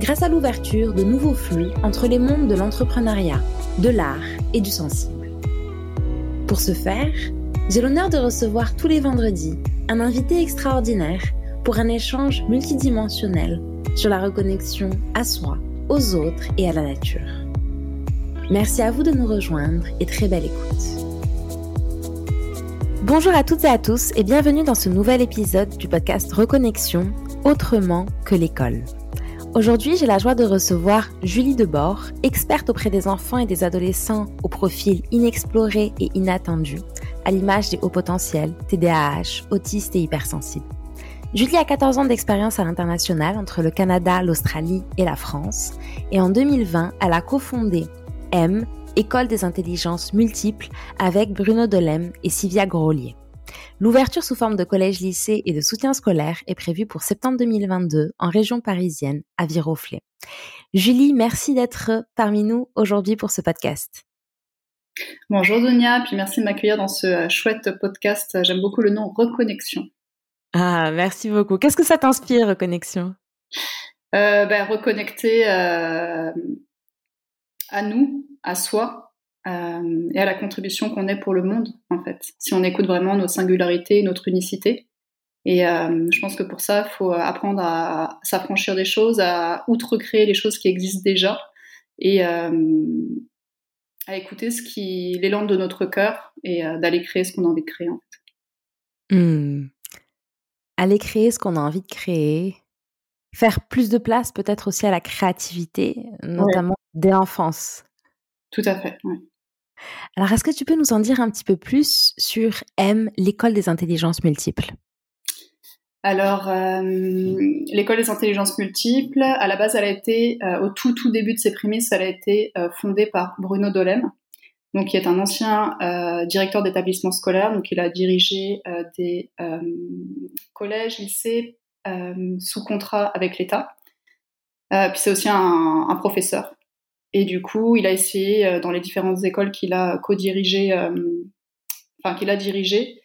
grâce à l'ouverture de nouveaux flux entre les mondes de l'entrepreneuriat, de l'art et du sensible. Pour ce faire, j'ai l'honneur de recevoir tous les vendredis un invité extraordinaire pour un échange multidimensionnel sur la reconnexion à soi, aux autres et à la nature. Merci à vous de nous rejoindre et très belle écoute. Bonjour à toutes et à tous et bienvenue dans ce nouvel épisode du podcast Reconnexion autrement que l'école. Aujourd'hui, j'ai la joie de recevoir Julie Debord, experte auprès des enfants et des adolescents au profil inexploré et inattendu, à l'image des hauts potentiels, TDAH, autistes et hypersensibles. Julie a 14 ans d'expérience à l'international entre le Canada, l'Australie et la France, et en 2020, elle a cofondé M, École des intelligences multiples, avec Bruno Delem et Sylvia Grolier. L'ouverture sous forme de collège-lycée et de soutien scolaire est prévue pour septembre 2022 en région parisienne, à Viroflay. Julie, merci d'être parmi nous aujourd'hui pour ce podcast. Bonjour Donia, puis merci de m'accueillir dans ce euh, chouette podcast. J'aime beaucoup le nom Reconnexion. Ah, merci beaucoup. Qu'est-ce que ça t'inspire, Reconnexion? Euh, ben, Reconnecter euh, à nous, à soi, euh, et à la contribution qu'on est pour le monde, en fait. Si on écoute vraiment nos singularités, notre unicité. Et euh, je pense que pour ça, il faut apprendre à s'affranchir des choses, à outrecréer les choses qui existent déjà et euh, à écouter ce qui l'élan de notre cœur et d'aller créer ce qu'on a envie de créer, en fait. Mmh. Aller créer ce qu'on a envie de créer, faire plus de place peut-être aussi à la créativité, notamment dès l'enfance. Tout à fait, oui. Alors, est-ce que tu peux nous en dire un petit peu plus sur M, l'école des intelligences multiples? Alors, euh, l'école des intelligences multiples, à la base, elle a été, euh, au tout tout début de ses prémices, elle a été euh, fondée par Bruno Dolem, donc qui est un ancien directeur d'établissement scolaire, donc il a dirigé des collèges, lycées sous contrat avec l'État. puis c'est aussi un, un, professeur. Et du coup, il a essayé euh, dans les différentes écoles qu'il a co-dirigées, euh, enfin qu'il a dirigées,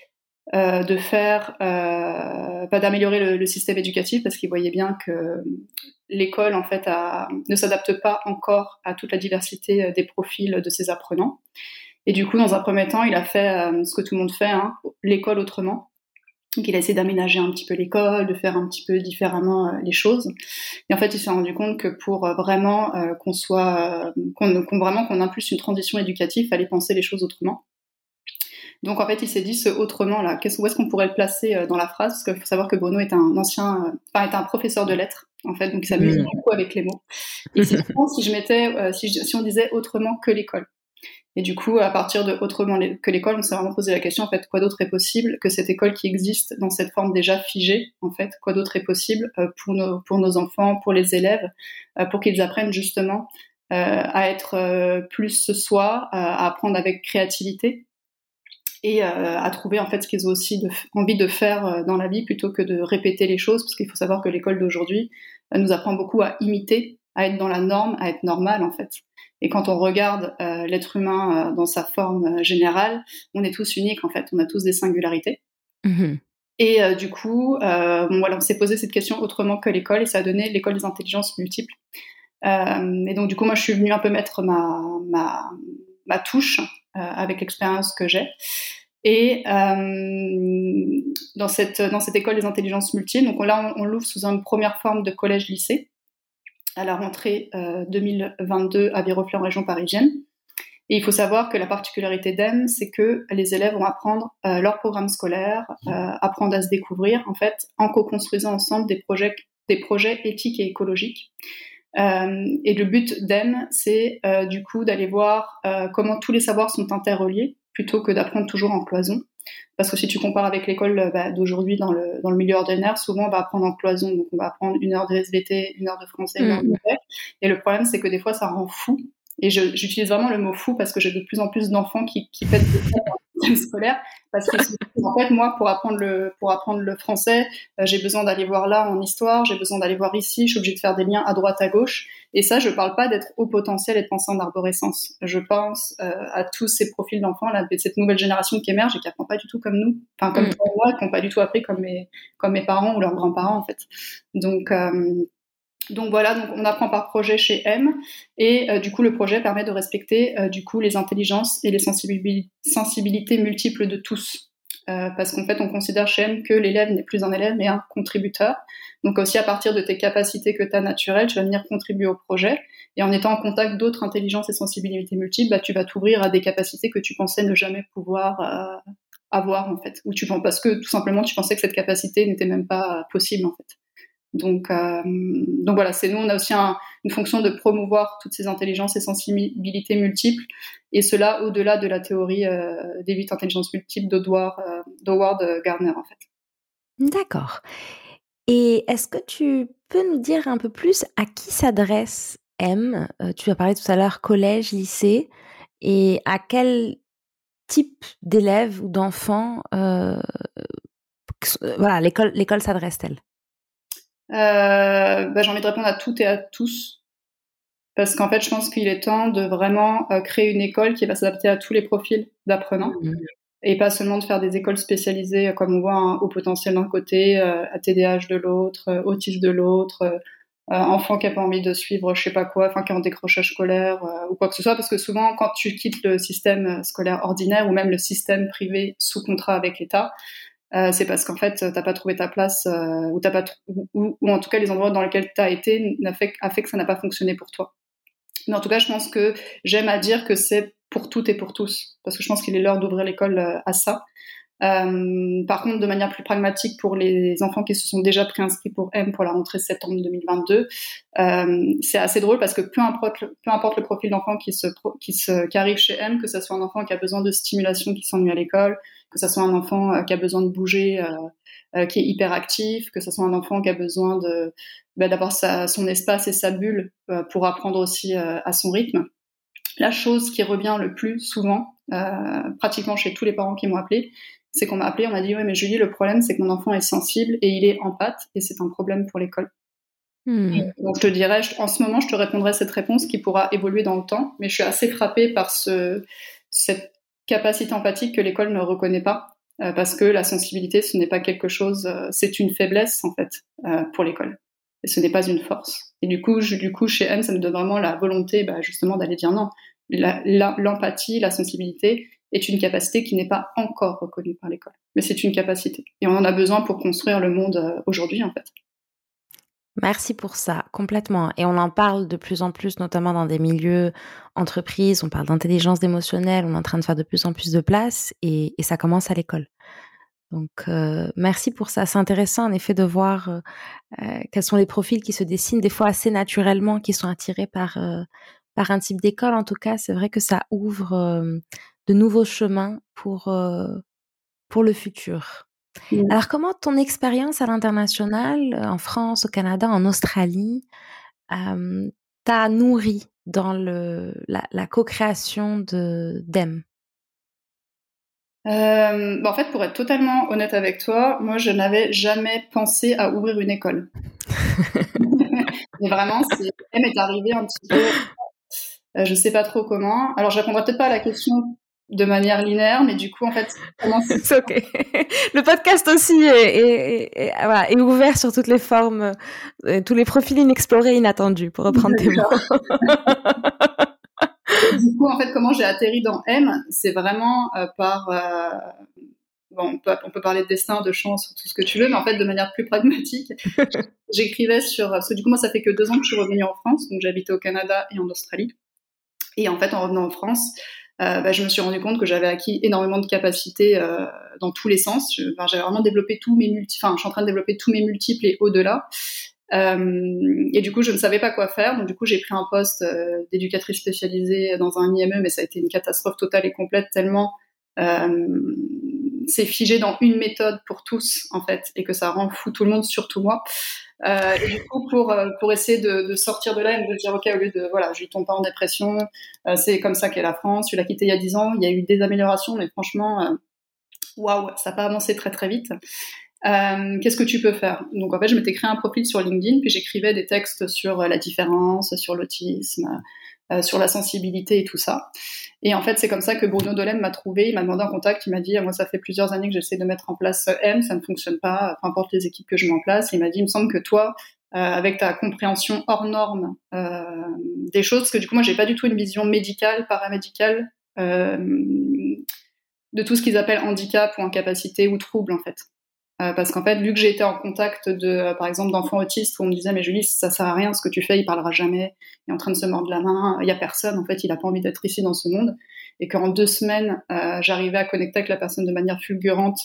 euh, de faire, d'améliorer le, système éducatif parce qu'il voyait bien que l'école en fait ne s'adapte pas encore à toute la diversité des profils de ses apprenants. Et du coup, dans un premier temps, il a fait ce que tout le monde fait, hein, l'école autrement. Donc il a essayé d'aménager un petit peu l'école, de faire un petit peu différemment euh, les choses. Et en fait, il s'est rendu compte que pour euh, vraiment euh, qu'on soit, qu'on, vraiment qu'on impulse une transition éducative, il fallait penser les choses autrement. Donc en fait, il s'est dit ce autrement là, où est-ce qu'on pourrait le placer dans la phrase? Parce qu'il faut savoir que Bruno est un ancien, enfin est un professeur de lettres en fait, donc il s'amuse mmh. beaucoup avec les mots. Et c'est si je mettais, si, si on disait autrement que l'école. Et du coup, à partir de autrement que l'école, on s'est vraiment posé la question, en fait, quoi d'autre est possible que cette école qui existe dans cette forme déjà figée, en fait, quoi d'autre est possible euh, pour nos, pour nos enfants, pour les élèves, euh, pour qu'ils apprennent justement euh, à être plus soi, à apprendre avec créativité et à trouver en fait ce qu'ils ont aussi envie de faire dans la vie plutôt que de répéter les choses, parce qu'il faut savoir que l'école d'aujourd'hui nous apprend beaucoup à imiter, à être dans la norme, à être normal en fait. Et quand on regarde euh, l'être humain euh, dans sa forme euh, générale, on est tous uniques en fait, on a tous des singularités. Mm-hmm. Et du coup, bon, voilà, on s'est posé cette question autrement que l'école et ça a donné l'école des intelligences multiples. et donc du coup, moi, je suis venue un peu mettre ma, ma, ma touche avec l'expérience que j'ai. Et dans, cette, dans cette école des intelligences multiples, donc là, on, on l'ouvre sous une première forme de collège-lycée à la rentrée 2022 euh, à Viroflay en région parisienne. Et il faut savoir que la particularité d'EM, c'est que les élèves vont apprendre euh, leur programme scolaire, euh, apprendre à se découvrir, en fait, en co-construisant ensemble des projets, des projets éthiques et écologiques. et le but d'EM, c'est du coup d'aller voir comment tous les savoirs sont interreliés, plutôt que d'apprendre toujours en cloison. Parce que si tu compares avec l'école bah, d'aujourd'hui dans le, dans le milieu ordinaire, souvent on va apprendre en cloison. Donc on va apprendre une heure de SVT, une heure de français, une heure de mmh. Et le problème, c'est que des fois, ça rend fou. Et j'utilise vraiment le mot fou parce que j'ai de plus en plus d'enfants qui, qui pètent des scolaire parce que en fait moi pour apprendre le pour apprendre le français euh, j'ai besoin d'aller voir là en histoire j'ai besoin d'aller voir ici je suis obligée de faire des liens à droite à gauche. Et ça je parle pas d'être au potentiel et de penser en arborescence. Je pense euh, à tous ces profils d'enfants là cette nouvelle génération qui émerge et qui apprend pas du tout comme nous. Enfin comme mm. moi qui n'ont pas du tout appris comme mes comme mes parents ou leurs grands-parents en fait. Donc euh, donc voilà, donc on apprend par projet chez M et euh, du coup le projet permet de respecter euh, du coup les intelligences et les sensibilités multiples de tous. Euh, parce qu'en fait on considère chez M que l'élève n'est plus un élève mais un contributeur. Donc aussi à partir de tes capacités que tu as naturelles, tu vas venir contribuer au projet et en étant en contact d'autres intelligences et sensibilités multiples, bah, tu vas t'ouvrir à des capacités que tu pensais ne jamais pouvoir avoir en fait. Ou tu parce que tout simplement tu pensais que cette capacité n'était même pas possible en fait. Donc, euh, donc voilà, c'est nous, on a aussi une fonction de promouvoir toutes ces intelligences et sensibilités multiples, et cela au-delà de la théorie euh, des huit intelligences multiples d'Howard euh, Gardner, en fait. D'accord. Et est-ce que tu peux nous dire un peu plus à qui s'adresse M Tu as parlé tout à l'heure collège, lycée, et à quel type d'élèves ou d'enfants voilà, l'école s'adresse-t-elle? euh, bah, j'ai envie de répondre à toutes et à tous. Parce qu'en fait, je pense qu'il est temps de vraiment euh, créer une école qui va s'adapter à tous les profils d'apprenants. Mmh. Et pas seulement de faire des écoles spécialisées, euh, comme on voit, hein, au potentiel d'un côté, à TDAH de l'autre, autisme de l'autre, enfant qui a pas envie de suivre je sais pas quoi, enfin qui est en décrochage scolaire ou quoi que ce soit, parce que souvent quand tu quittes le système scolaire ordinaire ou même le système privé sous contrat avec l'État, euh, c'est parce qu'en fait, t'as pas trouvé ta place euh, ou t'as pas ou, ou, en tout cas les endroits dans lesquels tu as été a fait, a fait que ça n'a pas fonctionné pour toi. Mais en tout cas, je pense que j'aime à dire que c'est pour toutes et pour tous, parce que je pense qu'il est l'heure d'ouvrir l'école euh, à ça. Euh, par contre, de manière plus pragmatique pour les enfants qui se sont déjà préinscrits pour M pour la rentrée septembre 2022, euh, c'est assez drôle parce que peu importe, peu importe le profil d'enfant qui, se, qui, se, qui arrive chez M, que ce soit un enfant qui a besoin de stimulation, qui s'ennuie à l'école, que ce soit un enfant euh, qui a besoin de bouger, euh, euh, qui est hyper actif, que ce soit un enfant qui a besoin de bah, d'avoir son espace et sa bulle pour apprendre aussi à son rythme. La chose qui revient le plus souvent, pratiquement chez tous les parents qui m'ont appelé, c'est qu'on m'a appelé, on m'a dit ouais mais Julie, le problème c'est que mon enfant est sensible et il est en pâte et c'est un problème pour l'école. Hmm. Donc je te dirais, en ce moment, je te répondrai cette réponse qui pourra évoluer dans le temps, mais je suis assez frappée par ce, cette capacité empathique que l'école ne reconnaît pas, euh, parce que la sensibilité, ce n'est pas quelque chose, euh, c'est une faiblesse en fait euh, pour l'école, et ce n'est pas une force. Et du coup, du coup, chez M, ça nous donne vraiment la volonté, bah, justement, d'aller dire non. L'empathie, la, sensibilité est une capacité qui n'est pas encore reconnue par l'école, mais c'est une capacité, et on en a besoin pour construire le monde aujourd'hui en fait. Merci pour ça, complètement. Et on en parle de plus en plus, notamment dans des milieux entreprises. On parle d'intelligence émotionnelle. On est en train de faire de plus en plus de place et, ça commence à l'école. Donc, euh, merci pour ça. C'est intéressant, en effet, de voir euh, euh, quels sont les profils qui se dessinent des fois assez naturellement, qui sont attirés par, par un type d'école. En tout cas, c'est vrai que ça ouvre de nouveaux chemins pour, pour le futur. Mmh. Alors, comment ton expérience à l'international, euh, en France, au Canada, en Australie, t'a nourri dans le, la, co-création de d'EM? Bah, en fait, pour être totalement honnête avec toi, moi, je n'avais jamais pensé à ouvrir une école. Mais vraiment, c'est, M est arrivé un petit peu, euh, je sais pas trop comment. Alors, je répondrai peut-être pas à la question de manière linéaire, mais du coup, en fait, c'est ok. Le podcast aussi est, est, ouvert sur toutes les formes, euh, tous les profils inexplorés, inattendus, pour reprendre tes mots. du coup, en fait, comment j'ai atterri dans M, c'est vraiment euh, par euh, bon, on peut, on peut, parler de destin, de chance, tout ce que tu veux, mais en fait, de manière plus pragmatique, j'écrivais sur. Parce que du coup, moi, ça fait que deux ans que je suis revenue en France, donc j'habitais au Canada et en Australie. Et en fait, en revenant en France, euh, bah, je me suis rendu compte que j'avais acquis énormément de capacités euh, dans tous les sens. J'avais vraiment développé tous mes multiples, enfin, je suis en train de développer tous mes multiples et au-delà. Euh, et du coup, je ne savais pas quoi faire. Donc, du coup, j'ai pris un poste d'éducatrice spécialisée dans un IME, mais ça a été une catastrophe totale et complète tellement c'est figé dans une méthode pour tous en fait et que ça rend fou tout le monde, surtout moi. Euh, et du coup, pour pour essayer de, sortir de là et de dire ok au lieu de voilà, je tombe pas en dépression, c'est comme ça qu'est la France. Tu l'as quitté il y a 10 ans, il y a eu des améliorations, mais franchement, waouh, ça n'a pas avancé très très vite. Euh, qu'est-ce que tu peux faire? Donc en fait, je m'étais créé un profil sur LinkedIn, puis j'écrivais des textes sur la différence, sur l'autisme, euh, sur la sensibilité et tout ça. Et en fait, c'est comme ça que Bruno Dolem m'a trouvé, il m'a demandé en contact, il m'a dit, moi ça fait plusieurs années que j'essaie de mettre en place M, ça ne fonctionne pas, peu importe les équipes que je mets en place. Il m'a dit, il me semble que toi, euh, avec ta compréhension hors norme euh, des choses, parce que du coup moi j'ai pas du tout une vision médicale, paramédicale euh, de tout ce qu'ils appellent handicap ou incapacité ou trouble en fait. Euh, parce qu'en fait, vu que j'ai été en contact de, euh, par exemple, d'enfants autistes où on me disait, mais Julie, ça sert à rien ce que tu fais, il parlera jamais, il est en train de se mordre la main, il y a personne, en fait, il a pas envie d'être ici dans ce monde. Et qu'en deux semaines, euh, j'arrivais à connecter avec la personne de manière fulgurante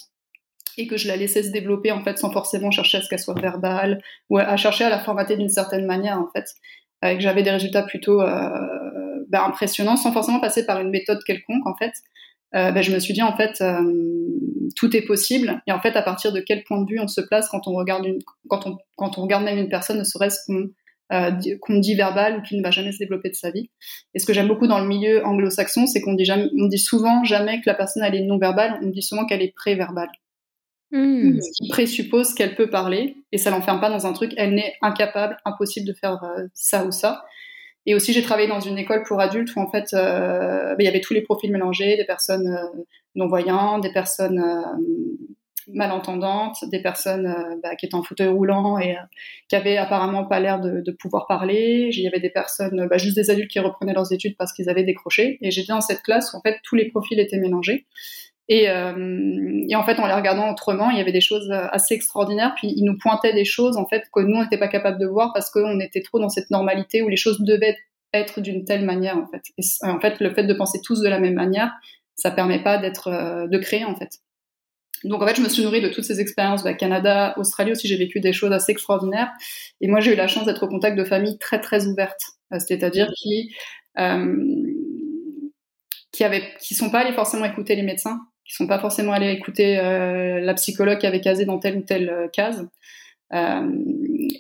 et que je la laissais se développer, en fait, sans forcément chercher à ce qu'elle soit verbale ou à chercher à la formater d'une certaine manière, en fait. et que j'avais des résultats plutôt ben, impressionnants sans forcément passer par une méthode quelconque, en fait. Euh, ben, je me suis dit en fait euh, tout est possible et en fait à partir de quel point de vue on se place quand on regarde une, quand on quand on regarde même une personne ne serait-ce qu'on euh, qu'on dit verbal ou qui ne va jamais se développer de sa vie. Et ce que j'aime beaucoup dans le milieu anglo-saxon, c'est qu'on dit jamais, on dit souvent jamais que la personne elle est non verbale, on dit souvent qu'elle est pré-verbale. Hmm. Ce qui présuppose qu'elle peut parler et ça l'enferme pas dans un truc, elle n'est incapable, impossible de faire ça ou ça. Et aussi, j'ai travaillé dans une école pour adultes où en fait, euh, ben, il y avait tous les profils mélangés, des personnes euh, non-voyantes, des personnes euh, malentendantes, des personnes bah, qui étaient en fauteuil roulant et qui avaient apparemment pas l'air de, pouvoir parler. Il y avait des personnes, bah, juste des adultes qui reprenaient leurs études parce qu'ils avaient décroché. Et j'étais dans cette classe où en fait tous les profils étaient mélangés. Et, euh, et, en fait, en les regardant autrement, il y avait des choses assez extraordinaires. Puis ils nous pointaient des choses en fait que nous on n'était pas capable de voir parce qu'on était trop dans cette normalité où les choses devaient être d'une telle manière en fait. En fait, le fait de penser tous de la même manière, ça permet pas d'être, euh, de créer en fait. Donc en fait, je me suis nourrie de toutes ces expériences. Bah, Canada, Australie aussi, j'ai vécu des choses assez extraordinaires. Et moi, j'ai eu la chance d'être au contact de familles très très ouvertes, euh, c'est-à-dire qui euh, qui avaient, qui sont pas allés forcément écouter les médecins, qui sont pas forcément allés écouter euh, la psychologue qui avait casé dans telle ou telle euh, case euh,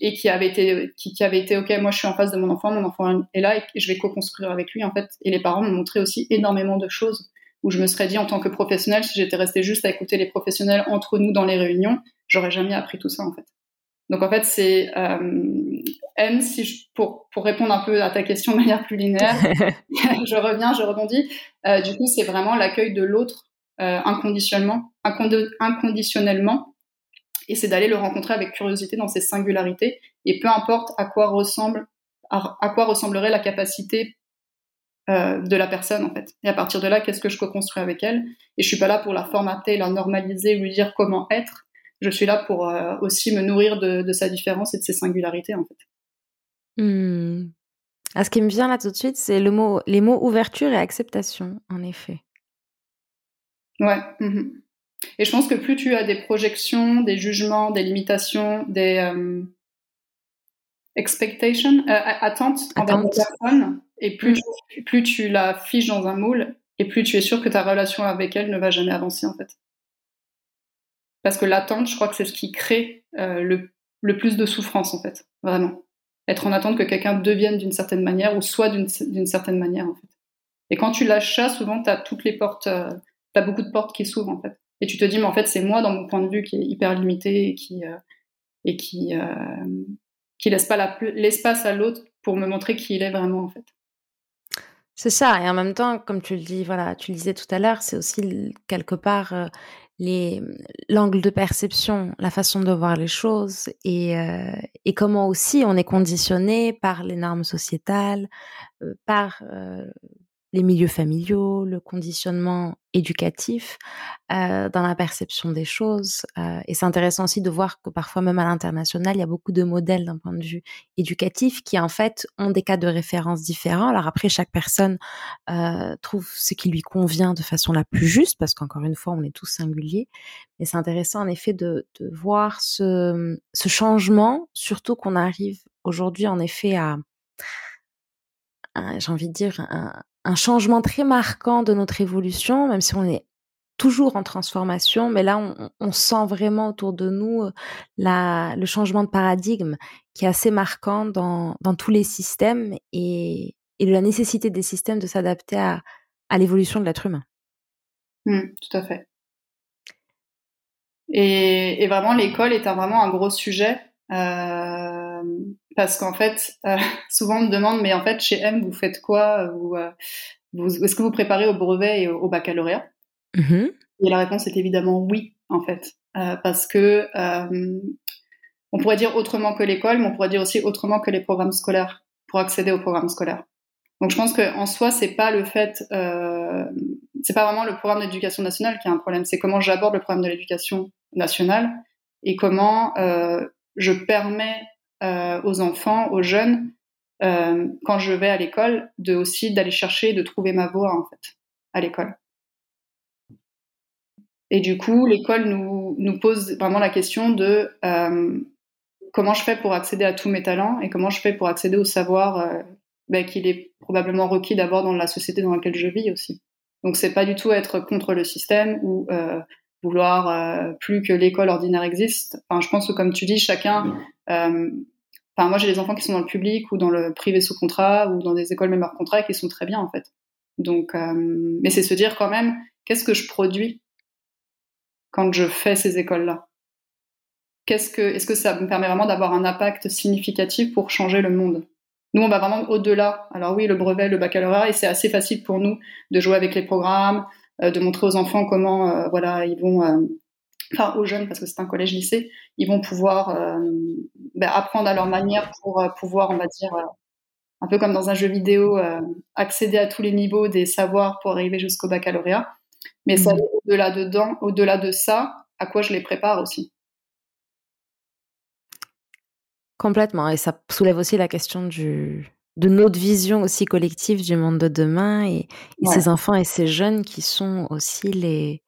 et qui avait été qui, qui, avait été ok moi je suis en face de mon enfant mon enfant est là et je vais co-construire avec lui en fait. Et les parents m'ont montré aussi énormément de choses où je me serais dit en tant que professionnel si j'étais resté juste à écouter les professionnels entre nous dans les réunions j'aurais jamais appris tout ça en fait. Donc en fait c'est euh, M si je, pour pour répondre un peu à ta question de manière plus linéaire je reviens je rebondis. Euh, du coup c'est vraiment l'accueil de l'autre inconditionnellement, inconditionnellement, et c'est d'aller le rencontrer avec curiosité dans ses singularités, et peu importe à quoi ressemble, à, quoi ressemblerait la capacité euh, de la personne en fait. Et à partir de là, qu'est-ce que je co-construis avec elle? Et je suis pas là pour la formater, la normaliser, lui dire comment être. Je suis là pour euh, aussi me nourrir de, sa différence et de ses singularités en fait. Mmh. Ce qui me vient là tout de suite, c'est le mot, les mots ouverture et acceptation, en effet. Ouais. Mmh et je pense que plus tu as des projections, des jugements, des limitations, des euh, expectations, euh, attentes envers la personne, et plus, mmh. tu, plus tu la fiches dans un moule, et plus tu es sûr que ta relation avec elle ne va jamais avancer en fait. Parce que l'attente, je crois que c'est ce qui crée euh, le, le, plus de souffrance en fait, vraiment. Être en attente que quelqu'un devienne d'une certaine manière ou soit d'une certaine manière en fait. Et quand tu lâches ça, souvent tu as toutes les portes euh, t'as beaucoup de portes qui s'ouvrent en fait. Et tu te dis, mais en fait, c'est moi dans mon point de vue qui est hyper limité et qui euh, et qui euh, qui laisse pas l'espace à l'autre pour me montrer qui il est vraiment en fait. C'est ça. Et en même temps, comme tu le dis, voilà, tu le disais tout à l'heure, c'est aussi quelque part euh, les l'angle de perception, la façon de voir les choses et euh, et comment aussi on est conditionné par les normes sociétales, par les milieux familiaux, le conditionnement éducatif, euh, dans la perception des choses. Euh, et c'est intéressant aussi de voir que parfois, même à l'international, il y a beaucoup de modèles d'un point de vue éducatif qui, en fait, ont des cas de référence différents. Alors après, chaque personne euh, trouve ce qui lui convient de façon la plus juste, parce qu'encore une fois, on est tous singuliers. Mais c'est intéressant, en effet, de, de voir ce, ce changement, surtout qu'on arrive aujourd'hui, en effet, à j'ai envie de dire, un, un changement très marquant de notre évolution, même si on est toujours en transformation, mais là, on, sent vraiment autour de nous euh, le changement de paradigme qui est assez marquant dans, tous les systèmes et, la nécessité des systèmes de s'adapter à, l'évolution de l'être humain. Mmh, tout à fait. Et, et vraiment, l'école est vraiment un gros sujet euh, parce qu'en fait, euh, souvent on me demande, mais en fait, chez M, vous faites quoi vous, euh, vous, Est-ce que vous préparez au brevet et au, baccalauréat? Mmh Et la réponse est évidemment oui, en fait, euh, parce que on pourrait dire autrement que l'école, mais on pourrait dire aussi autrement que les programmes scolaires pour accéder aux programmes scolaires. Donc je pense qu'en soi, c'est pas le fait, euh, c'est pas vraiment le programme d'éducation nationale qui a un problème, c'est comment j'aborde le programme de l'éducation nationale et comment euh, je permets euh, aux enfants, aux jeunes, euh, quand je vais à l'école, de aussi d'aller chercher, de trouver ma voie en fait à l'école. Et du coup, l'école nous, pose vraiment la question de euh, comment je fais pour accéder à tous mes talents et comment je fais pour accéder au savoir ben, qu'il est probablement requis d'abord dans la société dans laquelle je vis aussi. Donc c'est pas du tout être contre le système ou vouloir euh, plus que l'école ordinaire existe. Enfin, je pense que comme tu dis, chacun. Euh, enfin, moi j'ai des enfants qui sont dans le public ou dans le privé sous contrat ou dans des écoles même hors contrat qui sont très bien en fait. Donc, euh, mais c'est se dire quand même, qu'est-ce que je produis quand je fais ces écoles-là? Qu'est-ce que, est-ce que ça me permet vraiment d'avoir un impact significatif pour changer le monde? Nous, on va vraiment au-delà. Alors oui, le brevet, le baccalauréat, et c'est assez facile pour nous de jouer avec les programmes, de montrer aux enfants comment, euh, voilà, ils vont, euh, enfin aux jeunes parce que c'est un collège-lycée, ils vont pouvoir ben, apprendre à leur manière pour pouvoir, on va dire, un peu comme dans un jeu vidéo, accéder à tous les niveaux des savoirs pour arriver jusqu'au baccalauréat. Mais ça, mmh. au-delà dedans, au-delà de ça, à quoi je les prépare aussi. Complètement. Et ça soulève aussi la question du, de notre vision aussi collective du monde de demain et, ces enfants et ces jeunes qui sont aussi les,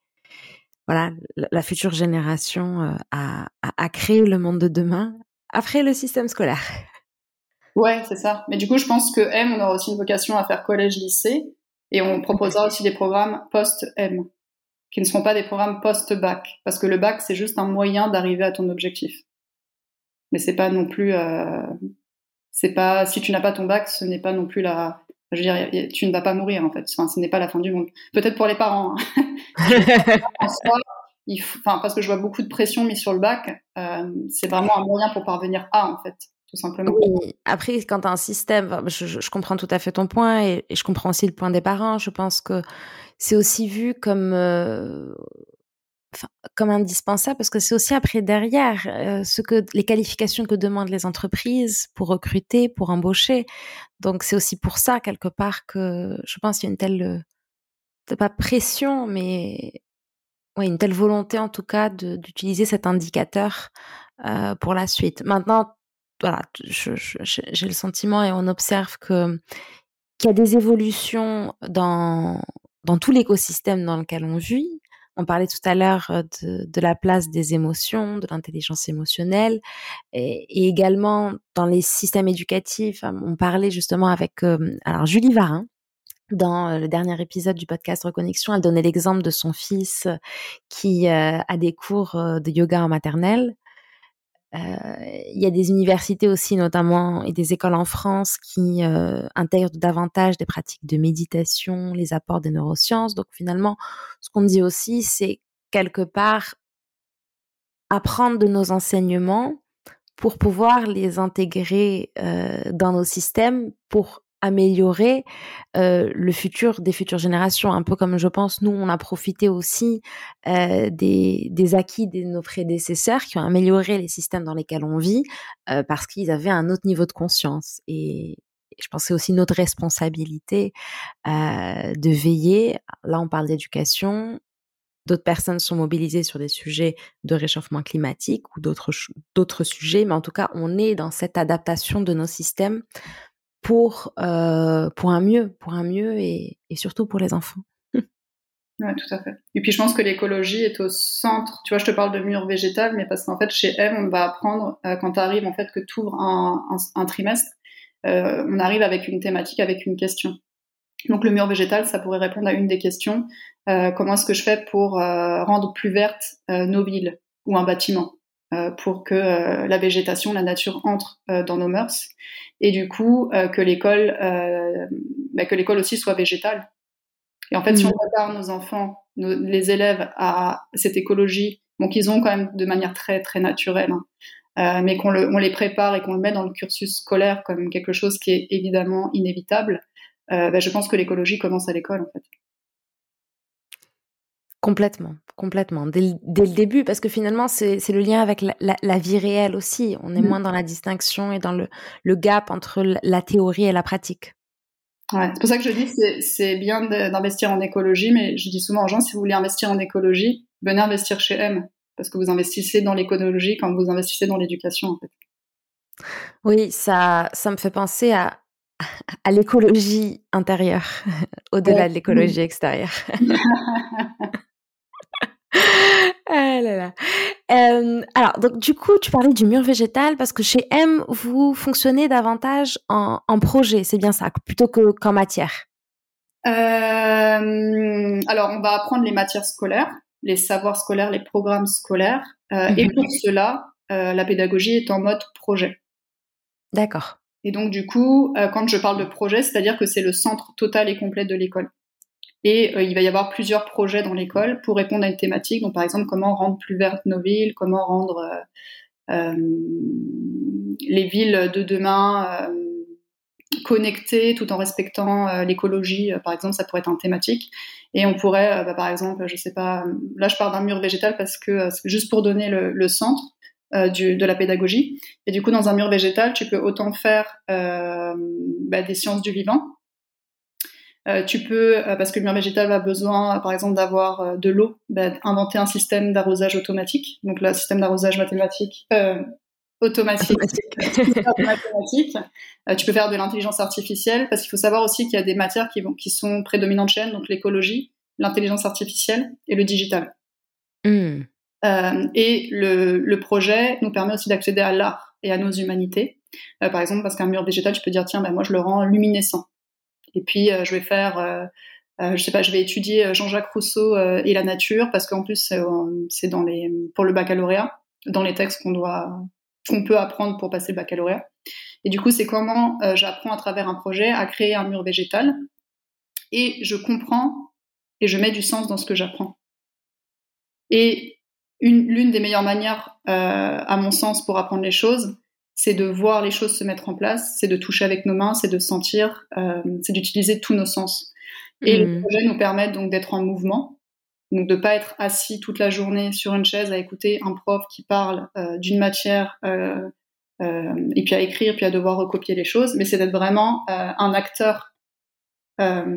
voilà, la future génération euh, à, à, créer le monde de demain après le système scolaire. Ouais, c'est ça. Mais du coup, je pense que M, on aura aussi une vocation à faire collège-lycée et on proposera aussi des programmes post-M qui ne seront pas des programmes post-bac parce que le bac, c'est juste un moyen d'arriver à ton objectif mais c'est pas non plus euh, c'est pas si tu n'as pas ton bac ce n'est pas non plus la je veux dire tu ne vas pas mourir en fait enfin ce n'est pas la fin du monde peut-être pour les parents hein. enfin parce que je vois beaucoup de pression mise sur le bac euh, c'est vraiment un moyen pour parvenir à en fait tout simplement. Oui. Après, quand tu as un système, je, je, comprends tout à fait ton point et, je comprends aussi le point des parents. Je pense que c'est aussi vu comme euh, comme indispensable parce que c'est aussi après derrière euh, ce que les qualifications que demandent les entreprises pour recruter, pour embaucher. Donc c'est aussi pour ça quelque part que je pense qu'il y a une telle euh, pas pression mais ouais, une telle volonté en tout cas d'utiliser cet indicateur euh, pour la suite. Maintenant voilà, j'ai le sentiment et on observe que qu'il y a des évolutions dans dans tout l'écosystème dans lequel on vit on parlait tout à l'heure euh, de, la place des émotions, de l'intelligence émotionnelle, et, également dans les systèmes éducatifs. Euh, on parlait justement avec euh, alors Julie Varin dans le dernier épisode du podcast Reconnexion, elle donnait l'exemple de son fils qui a des cours de yoga en maternelle il y a des universités aussi, notamment, et des écoles en France qui intègrent davantage des pratiques de méditation, les apports des neurosciences. Donc finalement, ce qu'on dit aussi, c'est quelque part apprendre de nos enseignements pour pouvoir les intégrer dans nos systèmes pour améliorer euh, le futur des futures générations. Un peu comme je pense, nous, on a profité aussi euh, des, des, acquis de nos prédécesseurs qui ont amélioré les systèmes dans lesquels on vit euh, parce qu'ils avaient un autre niveau de conscience. Et, je pense que c'est aussi notre responsabilité de veiller. Là, on parle d'éducation. D'autres personnes sont mobilisées sur des sujets de réchauffement climatique ou d'autres sujets, mais en tout cas, on est dans cette adaptation de nos systèmes pour, euh, pour un mieux, pour un mieux et, et surtout pour les enfants. Ouais, tout à fait. Et puis je pense que l'écologie est au centre. Tu vois, je te parle de mur végétal, mais parce qu'en fait, chez M, on va apprendre, euh, quand tu arrives, en fait, que tu ouvres un, trimestre, euh, on arrive avec une thématique, avec une question. Donc le mur végétal, ça pourrait répondre à une des questions. comment est-ce que je fais pour rendre plus vertes nos villes ou un bâtiment? Pour que la végétation, la nature entre dans nos mœurs et du coup que l'école, bah, que l'école aussi soit végétale. Et en fait, si on prépare nos enfants, les élèves à cette écologie, donc ils ont quand même de manière très très naturelle, hein, euh, mais qu'on on les prépare et qu'on le met dans le cursus scolaire comme quelque chose qui est évidemment inévitable, euh, bah, je pense que l'écologie commence à l'école en fait. Complètement, complètement. Dès, le début, parce que finalement, c'est le lien avec la, vie réelle aussi. On est mm. moins dans la distinction et dans le, le gap entre la théorie et la pratique. Ouais, c'est pour ça que je dis c'est bien d'investir en écologie, mais je dis souvent aux gens si vous voulez investir en écologie, venez investir chez M parce que vous investissez dans l'écologie quand vous investissez dans l'éducation, en fait. Oui, ça, ça me fait penser à, à l'écologie intérieure, au-delà de l'écologie extérieure. ah là là. Euh, alors, donc du coup, tu parlais du mur végétal parce que chez M, vous fonctionnez davantage en, en projet, c'est bien ça, plutôt que qu'en matière. Euh, alors, on va apprendre les matières scolaires les savoirs scolaires, les programmes scolaires. Euh, et mhm. pour cela, euh, la pédagogie est en mode projet. D'accord. Et donc, du coup, quand je parle de projet, c'est-à-dire que c'est le centre total et complet de l'école. Et il va y avoir plusieurs projets dans l'école pour répondre à une thématique. Donc, par exemple, comment rendre plus vertes nos villes, comment rendre les villes de demain connectées tout en respectant l'écologie. par exemple, ça pourrait être un thématique. Et on pourrait, euh, bah, par exemple, je sais pas, là je parle d'un mur végétal parce que euh, juste pour donner le, centre euh, de la pédagogie. Et du coup, dans un mur végétal, tu peux autant faire bah, des sciences du vivant. Tu peux, parce que le mur végétal a besoin, par exemple, d'avoir de l'eau, bah, inventer un système d'arrosage automatique. Donc, le système d'arrosage mathématique, automatique. Euh, tu peux faire de l'intelligence artificielle parce qu'il faut savoir aussi qu'il y a des matières qui, vont, qui sont prédominantes chez donc l'écologie, l'intelligence artificielle et le digital. Hmm. Euh, et le, projet nous permet aussi d'accéder à l'art et à nos humanités. Euh, par exemple, parce qu'un mur végétal, tu peux dire tiens, ben moi je le rends luminescent. Et puis je vais faire, je sais pas, je vais étudier Jean-Jacques Rousseau et la nature parce qu'en plus c'est dans les pour le baccalauréat, dans les textes qu'on doit qu'on peut apprendre pour passer le baccalauréat. Et du coup, c'est comment euh, j'apprends à travers un projet à créer un mur végétal et je comprends et je mets du sens dans ce que j'apprends. Et l'une des meilleures manières, euh, à mon sens, pour apprendre les choses, c'est de voir les choses se mettre en place, c'est de toucher avec nos mains, c'est de sentir, euh, c'est d'utiliser tous nos sens. Et le mmh. projet nous permet donc d'être en mouvement, donc de pas être assis toute la journée sur une chaise à écouter un prof qui parle euh, d'une matière euh, euh, et puis à écrire, puis à devoir recopier les choses, mais c'est d'être vraiment un acteur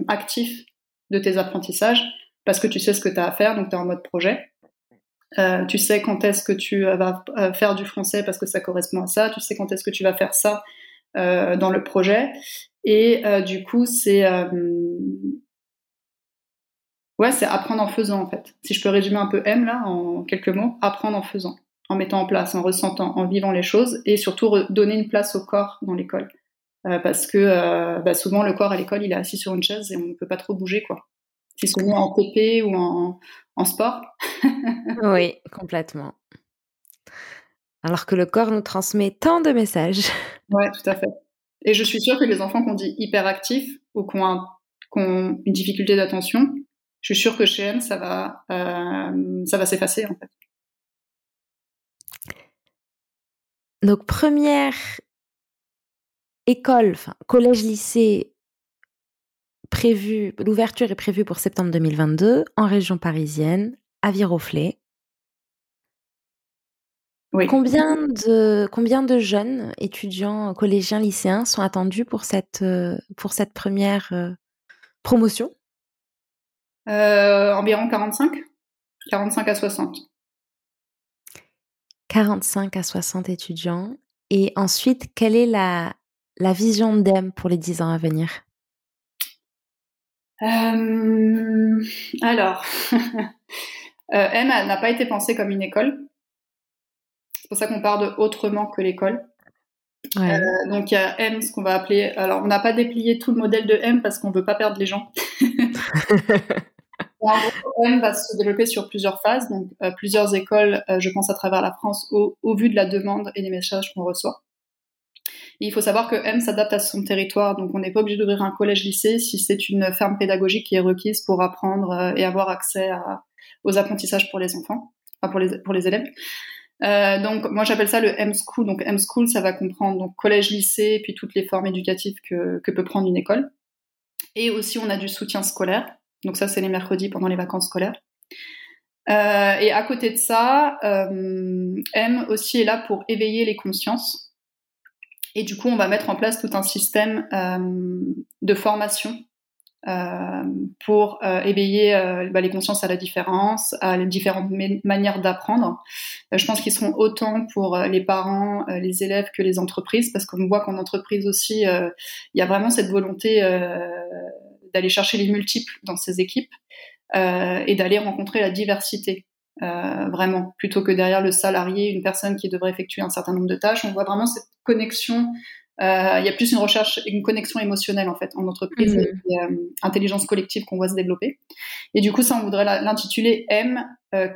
actif de tes apprentissages parce que tu sais ce que tu as à faire, donc tu es en mode projet. Tu sais quand est-ce que tu vas faire du français parce que ça correspond à ça, tu sais quand est-ce que tu vas faire ça dans le projet. Et du coup, c'est Ouais, c'est apprendre en faisant en fait. Si je peux résumer un peu M là en quelques mots, apprendre en faisant, en mettant en place, en ressentant, en vivant les choses et surtout donner une place au corps dans l'école. Euh, parce que euh, bah, souvent le corps à l'école il est assis sur une chaise et on ne peut pas trop bouger quoi. Si c'est en TP ou en, en sport. oui, complètement. Alors que le corps nous transmet tant de messages. Ouais, tout à fait. Et je suis sûre que les enfants qu'on dit hyperactifs ou qui ont, une difficulté d'attention, je suis sûre que chez M, ça va, euh, ça va s'effacer en fait. Donc première école, enfin collège-lycée prévue, l'ouverture est prévue pour septembre 2022 en région parisienne, à Viroflay. Oui. Combien de, combien de jeunes étudiants, collégiens, lycéens sont attendus pour cette, euh, pour cette première euh, promotion? Euh, environ 45 45 à 60. 45 à 60 étudiants. Et ensuite, quelle est la, la vision d'EM pour les 10 ans à venir? Euh, Alors, euh, M n'a pas été pensée comme une école. C'est pour ça qu'on parle de autrement que l'école. donc il y a M, ce qu'on va appeler. Alors on n'a pas déplié tout le modèle de M parce qu'on veut pas perdre les gens. M va se développer sur plusieurs phases, donc plusieurs écoles, je pense à travers la France, au, au vu de la demande et des messages qu'on reçoit il faut savoir que M s'adapte à son territoire, donc on n'est pas obligé d'ouvrir un collège-lycée si c'est une ferme pédagogique qui est requise pour apprendre euh, et avoir accès aux apprentissages pour les enfants, enfin pour les, élèves. Euh, donc moi j'appelle ça le M-School. Donc M-School, ça va comprendre donc collège-lycée, puis toutes les formes éducatives que, peut prendre une école. Et aussi on a du soutien scolaire. Donc ça c'est les mercredis pendant les vacances scolaires. Euh, et à côté de ça, M aussi est là pour éveiller les consciences. Et du coup, on va mettre en place tout un système euh, de formation euh, pour euh, éveiller bah, les consciences à la différence, à les différentes manières d'apprendre. Je pense qu'ils seront autant pour les parents, les élèves que les entreprises, parce qu'on voit qu'en entreprise aussi, il y a vraiment cette volonté d'aller chercher les multiples dans ces équipes et d'aller rencontrer la diversité. Euh, vraiment, plutôt que derrière le salarié, une personne qui devrait effectuer un certain nombre de tâches. On voit vraiment cette connexion. Euh, il y a plus une recherche, une connexion émotionnelle en fait en entreprise, mmh. et, euh, intelligence collective qu'on voit se développer. Et du coup, ça, on voudrait l'intituler M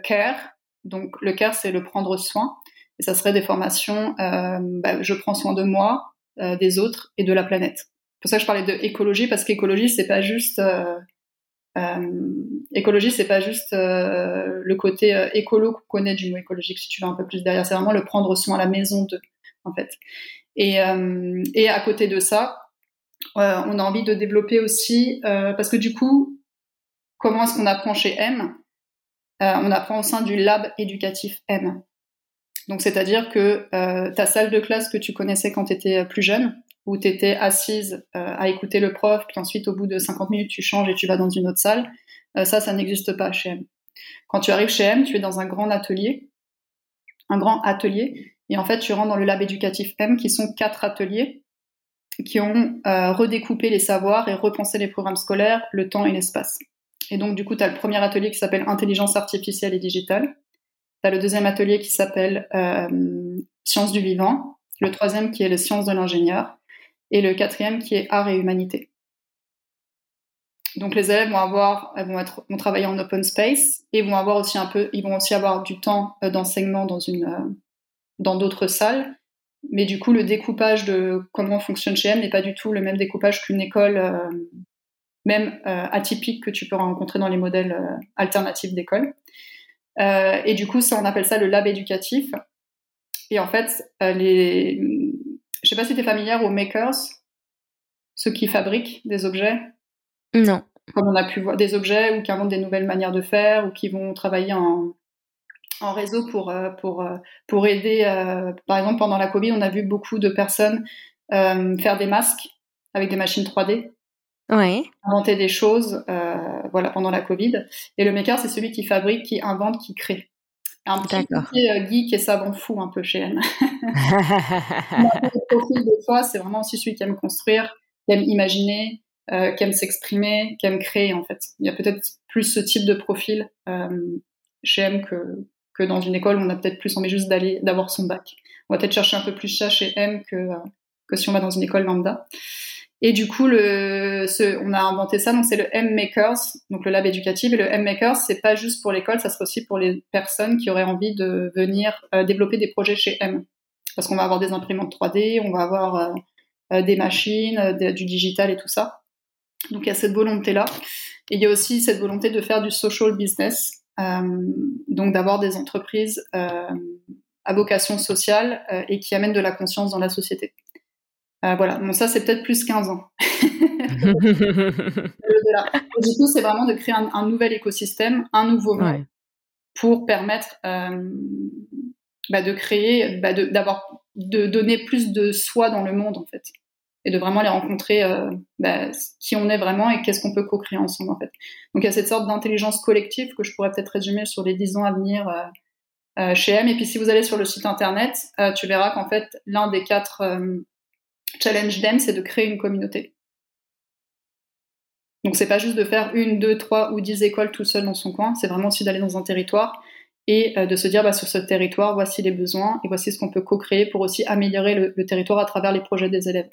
Care. Donc le care, c'est le prendre soin. Et ça serait des formations. Bah, je prends soin de moi, des autres et de la planète. C'est pour ça que je parlais de écologie parce qu'écologie, c'est pas juste euh, écologie, c'est pas juste euh, le côté euh, écolo qu'on connaît du mot écologique, si tu vas un peu plus derrière, c'est vraiment le prendre soin à la maison de, en fait. Et, et à côté de ça, on a envie de développer aussi, parce que du coup, comment est-ce qu'on apprend chez M? On apprend au sein du lab éducatif M. Donc, c'est-à-dire que ta salle de classe que tu connaissais quand tu étais plus jeune, où tu étais assise euh, à écouter le prof, puis ensuite au bout de 50 minutes tu changes et tu vas dans une autre salle, euh, ça, ça n'existe pas chez M. Quand tu arrives chez M, tu es dans un grand atelier, un grand atelier, et en fait tu rentres dans le lab éducatif M, qui sont quatre ateliers qui ont euh, redécoupé les savoirs et repensé les programmes scolaires, le temps et l'espace. Et donc du coup, tu as le premier atelier qui s'appelle Intelligence artificielle et digitale, tu as le deuxième atelier qui s'appelle Sciences du vivant, le troisième qui est les sciences de l'ingénieur, et le quatrième qui est art et humanité. Donc les élèves vont avoir, elles vont travailler en open space et vont avoir aussi un peu, ils vont aussi avoir du temps euh, d'enseignement dans une, euh, dans d'autres salles. Mais du coup, le découpage de comment fonctionne chez M n'est pas du tout le même découpage qu'une école, euh, même atypique que tu peux rencontrer dans les modèles alternatifs d'école. et du coup, ça, on appelle ça le lab éducatif. Et en fait, les, je sais pas si tu es familière aux makers, ceux qui fabriquent des objets. Non. Comme on a pu voir des objets ou qui inventent des nouvelles manières de faire ou qui vont travailler en, en réseau pour, euh, pour, euh, pour aider. Euh, par exemple, pendant la Covid, on a vu beaucoup de personnes faire des masques avec des machines 3D. Oui. Inventer des choses, voilà, pendant la Covid. Et le maker, c'est celui qui fabrique, qui invente, qui crée un petit côté euh, geek et savant fou un peu chez elle. le profil des fois, c'est vraiment aussi celui qui aime construire, qui aime imaginer, euh, qui aime s'exprimer, qui aime créer en fait. Il y a peut-être plus ce type de profil euh, chez M que, que dans une école où on a peut-être plus envie juste d'aller d'avoir son bac. On va peut-être chercher un peu plus ça chez M que, euh, que si on va dans une école lambda. Et du coup, le, ce, on a inventé ça, donc c'est le M-Makers, donc le lab éducatif. Et le M-Makers, c'est pas juste pour l'école, ça sera aussi pour les personnes qui auraient envie de venir euh, développer des projets chez M. Parce qu'on va avoir des imprimantes 3D, on va avoir euh, euh, des machines, du digital et tout ça. Donc il y a cette volonté-là. Et il y a aussi cette volonté de faire du social business, donc d'avoir des entreprises à vocation sociale et qui amènent de la conscience dans la société. Euh, voilà, bon, ça c'est peut-être plus 15 ans. du coup, c'est vraiment de créer un, nouvel écosystème, un nouveau monde, pour permettre euh, bah, de créer, bah, d'avoir, de, donner plus de soi dans le monde en fait, et de vraiment les rencontrer euh, bah, qui on est vraiment et qu'est-ce qu'on peut co-créer ensemble en fait. Donc il y a cette sorte d'intelligence collective que je pourrais peut-être résumer sur les 10 ans à venir. chez M. Et puis si vous allez sur le site internet, tu verras qu'en fait l'un des quatre challenge them, c'est de créer une communauté. Donc c'est pas juste de faire une, deux, trois ou dix écoles tout seul dans son coin, c'est vraiment aussi d'aller dans un territoire et euh, de se dire bah, sur ce territoire, voici les besoins et voici ce qu'on peut co-créer pour aussi améliorer le, territoire à travers les projets des élèves.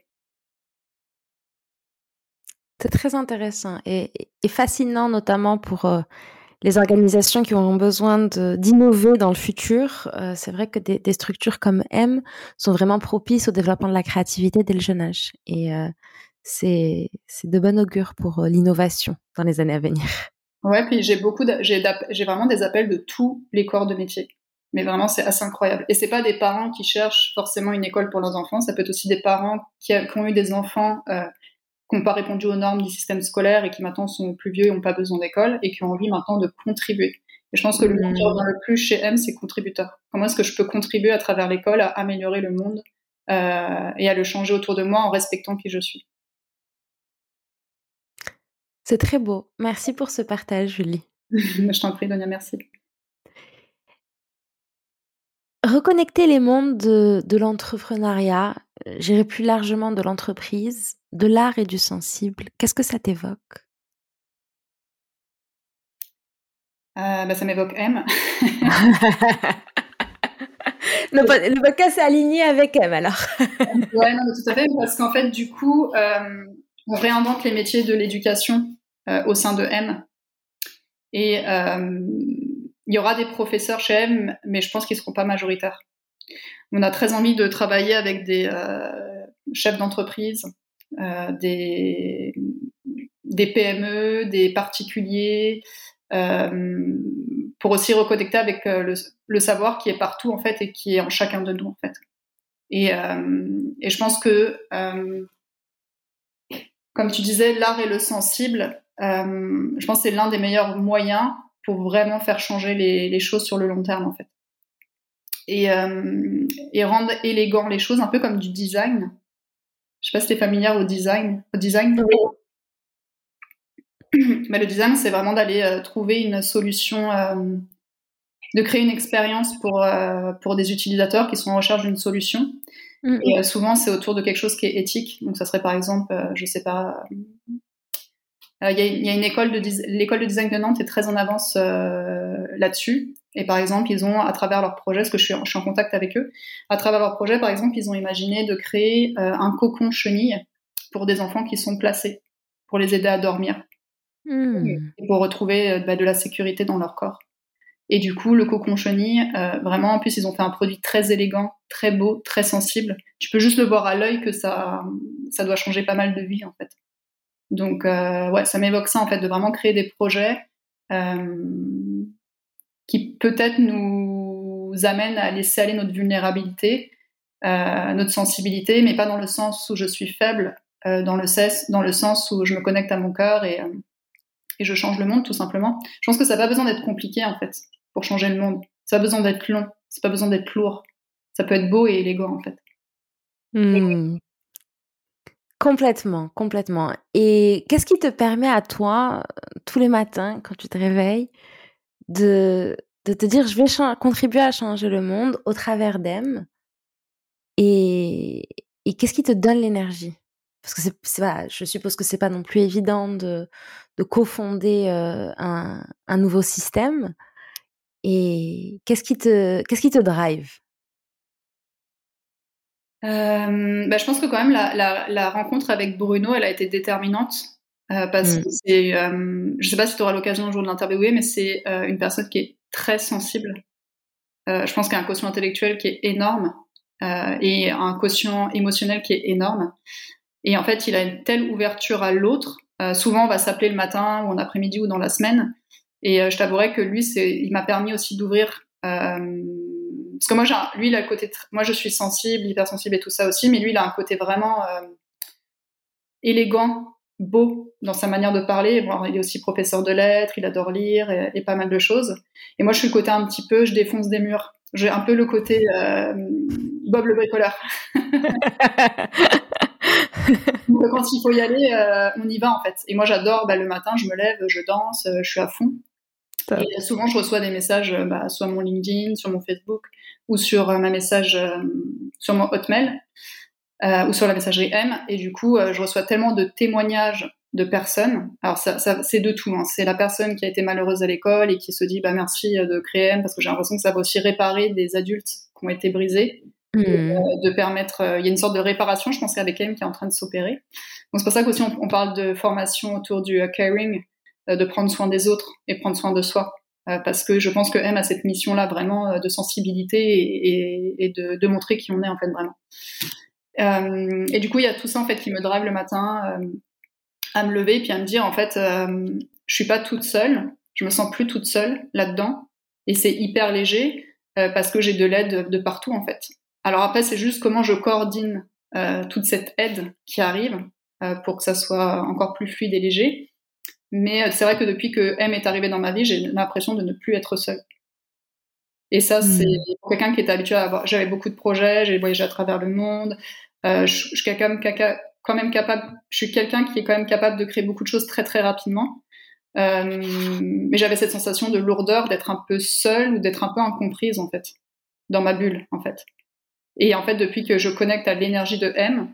C'est très intéressant et, fascinant, notamment pour euh, les organisations qui auront besoin d'innover dans le futur. Euh, c'est vrai que des, structures comme M sont vraiment propices au développement de la créativité dès le jeune âge. Et euh, c'est de bon augure pour l'innovation dans les années à venir. Ouais, puis j'ai beaucoup, j'ai vraiment des appels de tous les corps de métier. Mais vraiment, c'est assez incroyable. Et c'est pas des parents qui cherchent forcément une école pour leurs enfants. Ça peut être aussi des parents qui, ont eu des enfants qui n'ont pas répondu aux normes du système scolaire et qui maintenant sont plus vieux et n'ont pas besoin d'école et qui ont envie maintenant de contribuer. Et je pense que le mot qui revient le plus chez M, c'est contributeur. Comment est-ce que je peux contribuer à travers l'école à améliorer le monde euh, et à le changer autour de moi en respectant qui je suis? C'est très beau. Merci pour ce partage, Julie. je t'en prie, Donia, merci. Reconnecter les mondes de, l'entrepreneuriat, euh, j'irai plus largement de l'entreprise, de l'art et du sensible, qu'est-ce que ça t'évoque? Euh, bah, Ça m'évoque M. le, podcast est aligné avec M alors. ouais, non, tout à fait, parce qu'en fait, du coup, euh, on réinvente les métiers de l'éducation au sein de M. Et il y aura des professeurs chez M, mais je pense qu'ils ne seront pas majoritaires. On a très envie de travailler avec des euh, chefs d'entreprise, euh, des, des, PME, des particuliers, euh, pour aussi reconnecter avec le, le, savoir qui est partout en fait et qui est en chacun de nous en fait. Et, je pense que, comme tu disais, l'art et le sensible, je pense que c'est l'un des meilleurs moyens pour vraiment faire changer les, choses sur le long terme en fait. Et, euh, et, rendre élégant les choses, un peu comme du design. Je sais pas si tu es familière au design. Au design Mais le design, c'est vraiment d'aller euh, trouver une solution, euh, de créer une expérience pour, pour des utilisateurs qui sont en recherche d'une solution. Mm. Et souvent, c'est autour de quelque chose qui est éthique. Donc, ça serait par exemple, je sais pas, euh, il y, a une école de l'école de design de Nantes est très en avance euh, là-dessus. Et par exemple, ils ont, à travers leur projet, parce que je suis, je suis, en contact avec eux, à travers leur projet, par exemple, ils ont imaginé de créer euh, un cocon chenille pour des enfants qui sont placés, pour les aider à dormir, hmm. et pour retrouver bah, de la sécurité dans leur corps. Et du coup, le cocon chenille, vraiment, en plus, ils ont fait un produit très élégant, très beau, très sensible. Tu peux juste le voir à l'œil que ça, ça doit changer pas mal de vie, en fait. Donc, euh, ouais, ça m'évoque ça en fait, de vraiment créer des projets euh, qui peut-être nous amènent à laisser aller notre vulnérabilité, euh, notre sensibilité, mais pas dans le sens où je suis faible, dans, le sens, dans le sens où je me connecte à mon cœur et, et je change le monde tout simplement. Je pense que ça n'a pas besoin d'être compliqué en fait pour changer le monde. Ça n'a pas besoin d'être long, ça n'a pas besoin d'être lourd. Ça peut être beau et élégant en fait. Hmm. Complètement, complètement. Et qu'est-ce qui te permet à toi, tous les matins, quand tu te réveilles, de, te dire, je vais contribuer à changer le monde au travers d'Em Et, qu'est-ce qui te donne l'énergie? Parce que c'est, je suppose que c'est pas non plus évident de, de cofonder euh, un, nouveau système. Et qu'est-ce qui te, qu'est-ce qui te drive? Euh, bah, je pense que quand même la, la, rencontre avec Bruno, elle a été déterminante euh, parce mm. que c'est, euh, je sais pas si tu auras l'occasion un jour de l'interviewer, mais c'est euh, une personne qui est très sensible. Euh, je pense qu'il y a un quotient intellectuel qui est énorme et un quotient émotionnel qui est énorme. Et en fait, il a une telle ouverture à l'autre. souvent, on va s'appeler le matin ou en après-midi ou dans la semaine. Et je t'avouerais que lui, c'est, il m'a permis aussi d'ouvrir parce que moi, j'ai lui, il a le côté, moi, je suis sensible, hypersensible et tout ça aussi, mais lui, il a un côté vraiment euh, élégant, beau dans sa manière de parler. Bon, il est aussi professeur de lettres, il adore lire et, pas mal de choses. Et moi, je suis le côté un petit peu, je défonce des murs. J'ai un peu le côté euh, Bob le bricoleur. Donc, quand il faut y aller, euh, on y va en fait. Et moi, j'adore. Bah, le matin, je me lève, je danse, je suis à fond. Et souvent, je reçois des messages, bah, soit mon LinkedIn, sur mon Facebook, ou sur euh, ma message, euh, sur mon Hotmail, euh, ou sur la messagerie M. Et du coup, je reçois tellement de témoignages de personnes. Alors, ça, ça c'est de tout. Hein. C'est la personne qui a été malheureuse à l'école et qui se dit, bah, merci de créer M, parce que j'ai l'impression que ça va aussi réparer des adultes qui ont été brisés. mmh. de permettre. il y a une sorte de réparation, je pense, qu'avec M qui est en train de s'opérer. Donc c'est pour ça qu'aussi on, on, parle de formation autour du caring, de prendre soin des autres et prendre soin de soi. parce que je pense que M a cette mission-là vraiment de sensibilité et, et de, de, montrer qui on est en fait vraiment. Et du coup, il y a tout ça en fait qui me drive le matin à me lever et puis à me dire en fait, je suis pas toute seule, je me sens plus toute seule là-dedans et c'est hyper léger euh, parce que j'ai de l'aide de partout en fait. Alors après c'est juste comment je coordine euh, toute cette aide qui arrive euh, pour que ça soit encore plus fluide et léger. Mais c'est vrai que depuis que M est arrivé dans ma vie, j'ai l'impression de ne plus être seule. Et ça, hmm. c'est pour quelqu'un qui est habitué à avoir. J'avais beaucoup de projets, j'ai voyagé à travers le monde. je, je, suis quand même, quand même capable. Je suis quelqu'un qui est quand même capable de créer beaucoup de choses très très rapidement. Euh, mais j'avais cette sensation de lourdeur, d'être un peu seule ou d'être un peu incomprise en fait, dans ma bulle en fait. Et en fait, depuis que je connecte à l'énergie de M,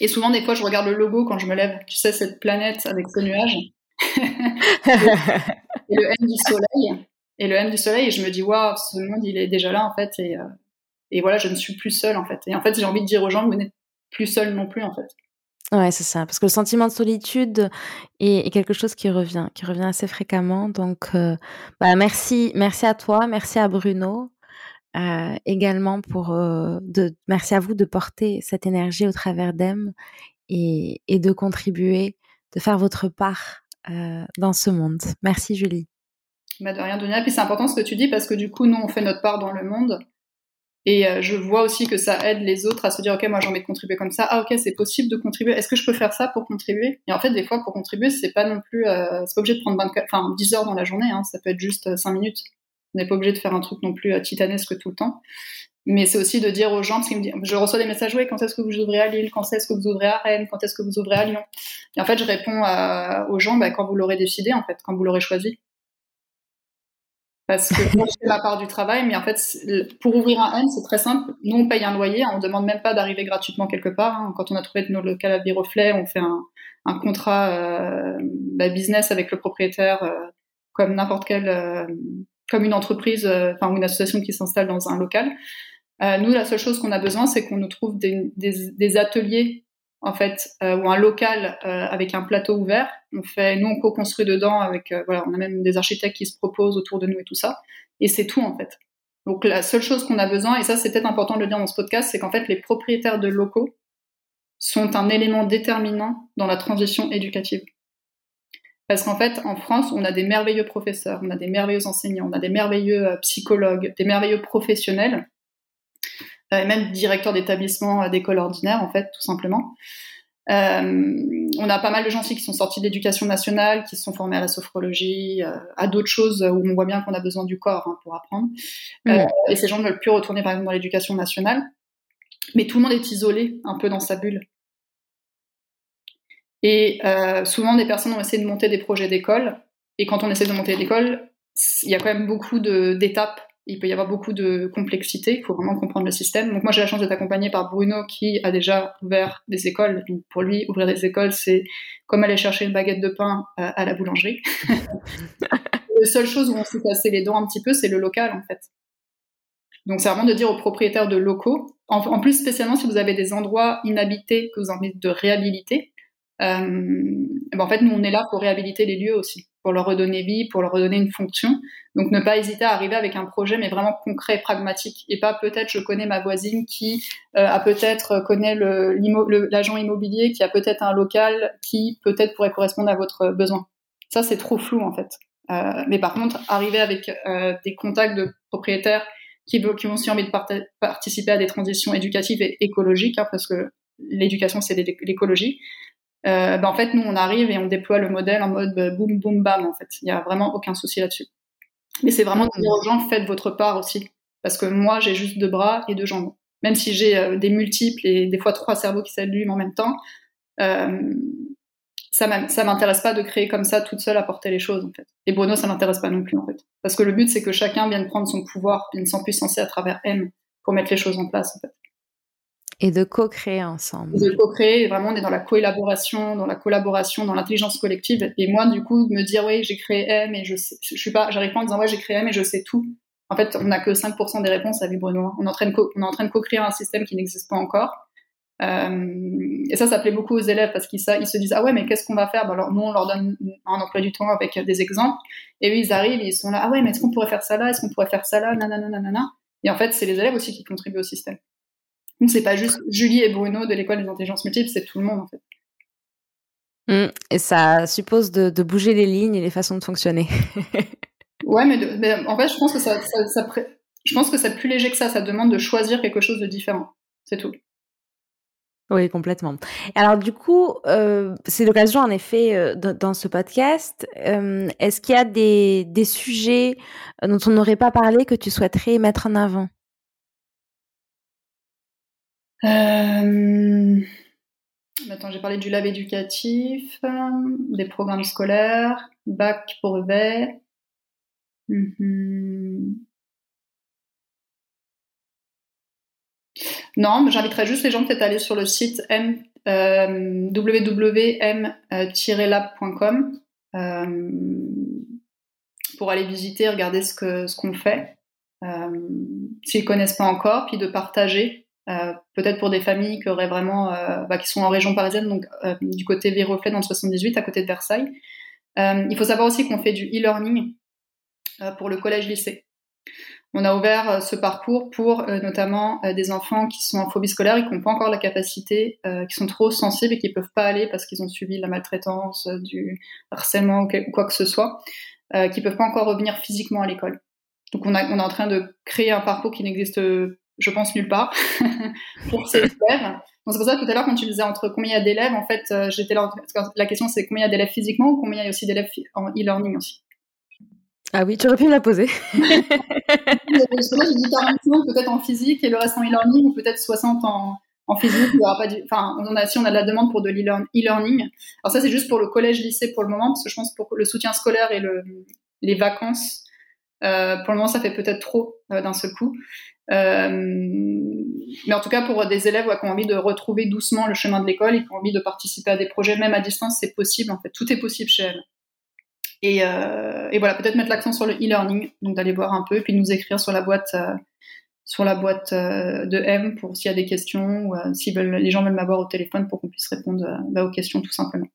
et souvent des fois je regarde le logo quand je me lève, tu sais cette planète avec ce nuage, et le M du soleil, et le M du soleil, et je me dis waouh, ce monde il est déjà là en fait, et, euh, et voilà, je ne suis plus seule en fait. Et en fait, j'ai envie de dire aux gens, vous n'êtes plus seul non plus en fait. Ouais, c'est ça. Parce que le sentiment de solitude est, quelque chose qui revient, qui revient assez fréquemment. Donc, euh, bah, merci, merci à toi, merci à Bruno. Euh, également pour de merci à vous de porter cette énergie au travers d'Em et, et, de contribuer, de faire votre part dans ce monde. Merci Julie. Bah de rien, Dunia. Puis c'est important ce que tu dis parce que du coup, nous, on fait notre part dans le monde. Et euh, je vois aussi que ça aide les autres à se dire, OK, moi j'ai envie de contribuer comme ça. Ah, OK, c'est possible de contribuer. Est-ce que je peux faire ça pour contribuer? Et en fait, des fois, pour contribuer, c'est pas non plus, euh, c'est pas obligé de prendre 24, enfin, 10 heures dans la journée. Hein, ça peut être juste 5 euh, minutes. On n'est pas obligé de faire un truc non plus titanesque tout le temps. Mais c'est aussi de dire aux gens, parce me disent, je reçois des messages, oui, quand est-ce que vous ouvrez à Lille? Quand est-ce que vous ouvrez à Rennes? Quand est-ce que vous ouvrez à Lyon? Et en fait, je réponds aux gens, bah, quand vous l'aurez décidé, en fait, quand vous l'aurez choisi. Parce que moi, je fais ma part du travail, mais en fait, pour ouvrir un N, c'est très simple. Nous, on paye un loyer, on ne demande même pas d'arriver gratuitement quelque part. Hein. Quand on a trouvé nos locales à Viroflay, on fait un, contrat euh, bah, business avec le propriétaire, euh, comme n'importe quelle, euh, comme une entreprise, enfin une association qui s'installe dans un local. nous, la seule chose qu'on a besoin, c'est qu'on nous trouve des, ateliers en fait, ou un local avec un plateau ouvert. On fait, nous, on co-construit dedans avec, euh, voilà, on a même des architectes qui se proposent autour de nous et tout ça. Et c'est tout en fait. Donc la seule chose qu'on a besoin, et ça c'est peut-être important de le dire dans ce podcast, c'est qu'en fait les propriétaires de locaux sont un élément déterminant dans la transition éducative. Parce qu'en fait, en France, on a des merveilleux professeurs, on a des merveilleux enseignants, on a des merveilleux psychologues, des merveilleux professionnels euh, même directeur d'établissement euh, d'école ordinaire, en fait, tout simplement. Euh, on a pas mal de gens aussi qui sont sortis de l'éducation nationale, qui se sont formés à la sophrologie, euh, à d'autres choses où on voit bien qu'on a besoin du corps hein, pour apprendre. Euh, et ces gens ne veulent plus retourner, par exemple, dans l'éducation nationale. Mais tout le monde est isolé un peu dans sa bulle. Et souvent, des personnes ont essayé de monter des projets d'école. Et quand on essaie de monter l'école, il y a quand même beaucoup d'étapes il peut y avoir beaucoup de complexité, il faut vraiment comprendre le système. Donc moi j'ai la chance d'être accompagnée par Bruno qui a déjà ouvert des écoles. Donc pour lui, ouvrir des écoles, c'est comme aller chercher une baguette de pain euh, à, la boulangerie. la seule chose où on s'est cassé les dents un petit peu, c'est le local en fait. Donc c'est vraiment de dire aux propriétaires de locaux, en, plus spécialement si vous avez des endroits inhabités que vous avez envie de réhabiliter, euh, ben en fait nous on est là pour réhabiliter les lieux aussi pour leur redonner vie, pour leur redonner une fonction. Donc ne pas hésiter à arriver avec un projet, mais vraiment concret, pragmatique, et pas peut-être je connais ma voisine qui euh, a peut-être euh, connaît l'agent immobilier, qui a peut-être un local qui peut-être pourrait correspondre à votre besoin. Ça c'est trop flou en fait. Euh, mais par contre, arriver avec euh, des contacts de propriétaires qui, qui ont aussi envie de participer à des transitions éducatives et écologiques, hein, parce que l'éducation c'est l'écologie, euh, ben en fait, nous, on arrive et on déploie le modèle en mode bah, boum, boum, bam, en fait. Il n'y a vraiment aucun souci là-dessus. Mais c'est vraiment de dire aux gens, faites votre part aussi. Parce que moi, j'ai juste deux bras et deux jambes. Même si j'ai euh, des multiples et des fois trois cerveaux qui s'allument en même temps, euh, ça m'intéresse pas de créer comme ça toute seule à porter les choses, en fait. Et Bruno, ça m'intéresse pas non plus, en fait. Parce que le but, c'est que chacun vienne prendre son pouvoir, vienne s'empuissancer à travers M pour mettre les choses en place, en fait. Et de co-créer ensemble. De co-créer, vraiment, on est dans la co-élaboration, dans la collaboration, dans l'intelligence collective. Et moi, du coup, me dire, oui, j'ai créé M et je sais, je suis pas, j'arrive pas en disant, ouais, j'ai créé M et je sais tout. En fait, on n'a que 5% des réponses, à en train de, on est en train de co-créer un système qui n'existe pas encore. Euh, et ça, ça plaît beaucoup aux élèves parce qu'ils ils se disent ah ouais mais qu'est-ce qu'on va faire? Ben alors, Nous on leur donne un emploi du temps avec des exemples et eux ils arrivent ils sont là ah ouais mais est-ce qu'on pourrait faire ça là? Est-ce qu'on pourrait faire ça là? Nanana nanana. Et en fait c'est les élèves aussi qui contribuent au système. Donc c'est pas juste Julie et Bruno de l'école des intelligences multiples, c'est tout le monde en fait. Mmh, et ça suppose de, de, bouger les lignes et les façons de fonctionner. ouais, mais, mais, en fait, je pense que ça, ça, ça, je pense que c'est plus léger que ça. Ça demande de choisir quelque chose de différent. C'est tout. Oui, complètement. Alors du coup, euh, c'est l'occasion en effet euh, dans ce podcast. Euh, Est-ce qu'il y a des, des sujets dont on n'aurait pas parlé que tu souhaiterais mettre en avant? Euh... Attends, j'ai parlé du lab éducatif, des programmes scolaires, bac brevet. Mmh. Non, mais j'inviterais juste les gens peut-être à aller sur le site euh, www.m-lab.com euh, pour aller visiter, regarder ce que ce qu'on fait, euh, s'ils connaissent pas encore, puis de partager euh, peut-être pour des familles qui auraient vraiment, euh, bah, qui sont en région parisienne, donc euh, du côté Viroflay dans le 78, à côté de Versailles. il faut savoir aussi qu'on fait du e-learning pour le collège-lycée. On a ouvert ce parcours pour notamment des enfants qui sont en phobie scolaire et qui n'ont pas encore la capacité, qui sont trop sensibles et qui peuvent pas aller parce qu'ils ont subi la maltraitance, du harcèlement ou quoi que ce soit, qui peuvent pas encore revenir physiquement à l'école. Donc on, on est en train de créer un parcours qui n'existe je pense nulle part pour ces élèves. Donc c'est pour ça que tout à l'heure quand tu disais entre combien il y a d'élèves, en fait, euh, j'étais là. La question c'est combien il y a d'élèves physiquement ou combien il y a aussi d'élèves en e-learning aussi. Ah oui, tu aurais pu me la poser. j'ai dit 45 peut-être en physique et le reste en e-learning ou peut-être 60 en, en physique. Il aura pas Enfin, on a, si on a de la demande pour de l'e-learning. Alors ça c'est juste pour le collège-lycée pour le moment parce que je pense pour le soutien scolaire et le, les vacances, euh, pour le moment, ça fait peut-être trop euh, d'un seul coup. Euh, mais en tout cas, pour des élèves qui ont envie de retrouver doucement le chemin de l'école et qui ont envie de participer à des projets, même à distance, c'est possible. En fait, tout est possible chez elles. Et, euh, et voilà, peut-être mettre l'accent sur le e-learning, donc d'aller voir un peu, et puis nous écrire sur la boîte, euh, sur la boîte de M pour s'il y a des questions ou si les gens veulent m'avoir au téléphone pour qu'on puisse répondre bah, aux questions tout simplement.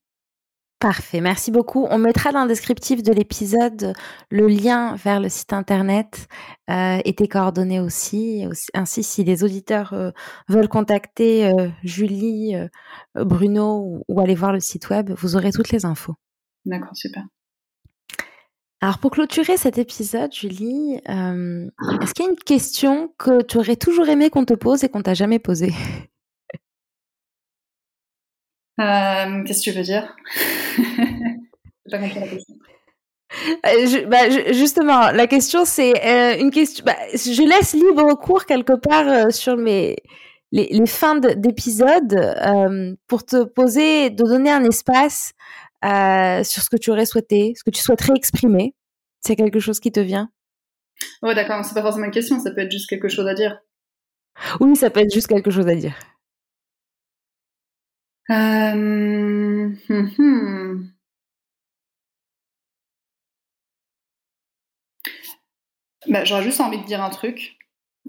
Parfait, merci beaucoup. On mettra dans le descriptif de l'épisode le lien vers le site internet euh, et tes coordonnées aussi. Ainsi, si les auditeurs euh, veulent contacter euh, Julie, Bruno ou, aller voir le site web, vous aurez toutes les infos. D'accord, super. Alors pour clôturer cet épisode, Julie, est-ce qu'il y a une question que tu aurais toujours aimé qu'on te pose et qu'on t'a jamais posée? Euh, Qu'est-ce que tu veux dire? Pas compris la question. Euh, bah, justement, la question c'est euh, une question. Bah, je laisse libre cours quelque part sur mes les, les fins d'épisode pour te poser, de donner un espace sur ce que tu aurais souhaité, ce que tu souhaiterais exprimer. C'est quelque chose qui te vient? Ouais, d'accord. C'est pas forcément une question. Ça peut être juste quelque chose à dire. Oui, ça peut être juste quelque chose à dire. Euh... Hum, hum. Bah, J'aurais juste envie de dire un truc,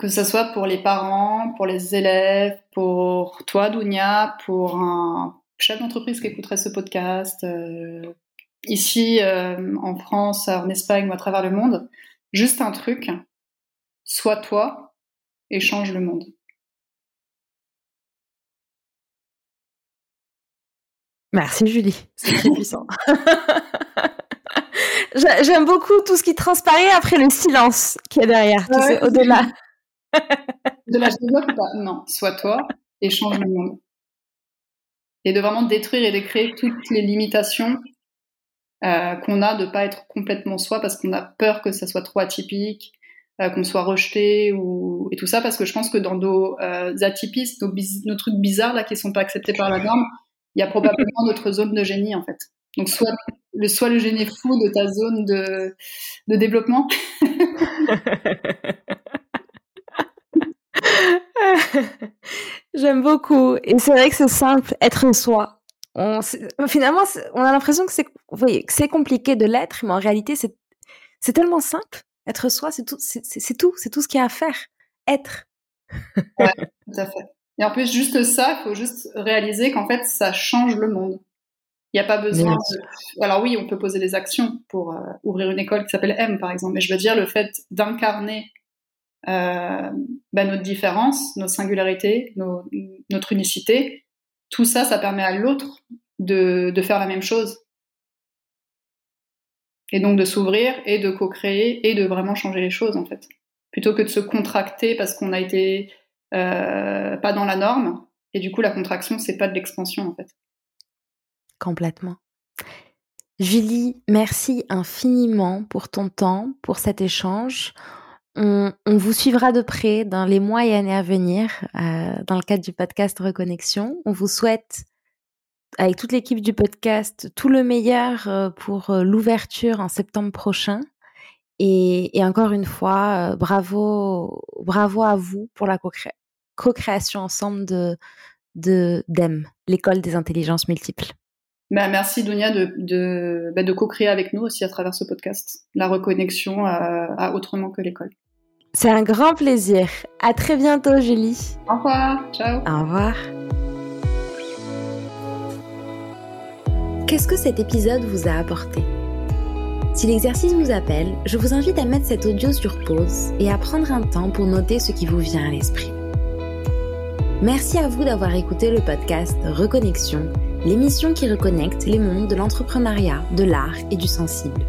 que ce soit pour les parents, pour les élèves, pour toi, Dounia, pour un chef d'entreprise qui écouterait ce podcast, euh, ici euh, en France, en Espagne ou à travers le monde. Juste un truc, sois toi et change le monde. Merci Julie, c'est très puissant. J'aime beaucoup tout ce qui transparaît après le silence qui est derrière, au-delà. de la ou pas? Non, sois toi et change le monde. Et de vraiment détruire et décréer toutes les limitations euh, qu'on a de pas être complètement soi parce qu'on a peur que ça soit trop atypique, euh, qu'on soit rejeté ou et tout ça parce que je pense que dans nos euh, atypistes, nos, nos, trucs bizarres là qui sont pas acceptés par la norme, il y a probablement notre zone de génie en fait. Donc soit le, soit le génie fou de ta zone de, de développement. J'aime beaucoup. Et c'est vrai que c'est simple, être soi. On, finalement, on a l'impression que c'est, c'est compliqué de l'être, mais en réalité, c'est, c'est tellement simple. Être soi, c'est tout, c'est tout, c'est tout ce qu'il y a à faire. Être. ouais, tout à fait. Et en plus, juste ça, il faut juste réaliser qu'en fait, ça change le monde. Il n'y a pas besoin de... Alors oui, on peut poser des actions pour euh, ouvrir une école qui s'appelle M, par exemple, mais je veux dire le fait d'incarner euh, bah, notre différence, notre singularité, notre unicité, tout ça, ça permet à l'autre de, de faire la même chose. Et donc de s'ouvrir et de co-créer et de vraiment changer les choses, en fait. Plutôt que de se contracter parce qu'on a été pas dans la norme. Et du coup, la contraction, c'est pas de l'expansion, en fait. Complètement. Julie, merci infiniment pour ton temps, pour cet échange. On, vous suivra de près dans les mois et années à venir euh, dans le cadre du podcast Reconnexion. On vous souhaite, avec toute l'équipe du podcast, tout le meilleur euh, pour euh, l'ouverture en septembre prochain. Et, encore une fois, bravo, bravo à vous pour la co-création ensemble de, de DEM, l'école des intelligences multiples. Bah, merci Dunia de, de, bah, de co-créer avec nous aussi à travers ce podcast, la reconnexion à, autrement que l'école. C'est un grand plaisir. À très bientôt Julie. Au revoir. Ciao. Au revoir. Qu'est-ce que cet épisode vous a apporté? Si l'exercice vous appelle, je vous invite à mettre cet audio sur pause et à prendre un temps pour noter ce qui vous vient à l'esprit. Merci à vous d'avoir écouté le podcast Reconnexion l'émission qui reconnecte les mondes de l'entrepreneuriat, de l'art et du sensible.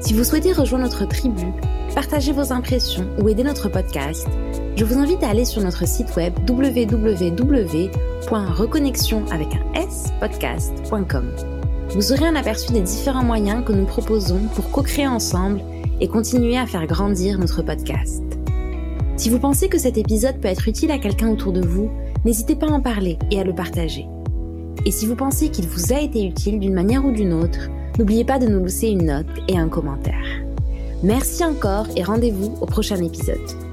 Si vous souhaitez rejoindre notre tribu, partager vos impressions ou aider notre podcast, je vous invite à aller sur notre site web www.reconnexion. Vous aurez un aperçu des différents moyens que nous proposons pour co-créer ensemble et continuer à faire grandir notre podcast. Si vous pensez que cet épisode peut être utile à quelqu'un autour de vous, n'hésitez pas à en parler et à le partager. Et si vous pensez qu'il vous a été utile d'une manière ou d'une autre, n'oubliez pas de nous laisser une note et un commentaire. Merci encore et rendez-vous au prochain épisode.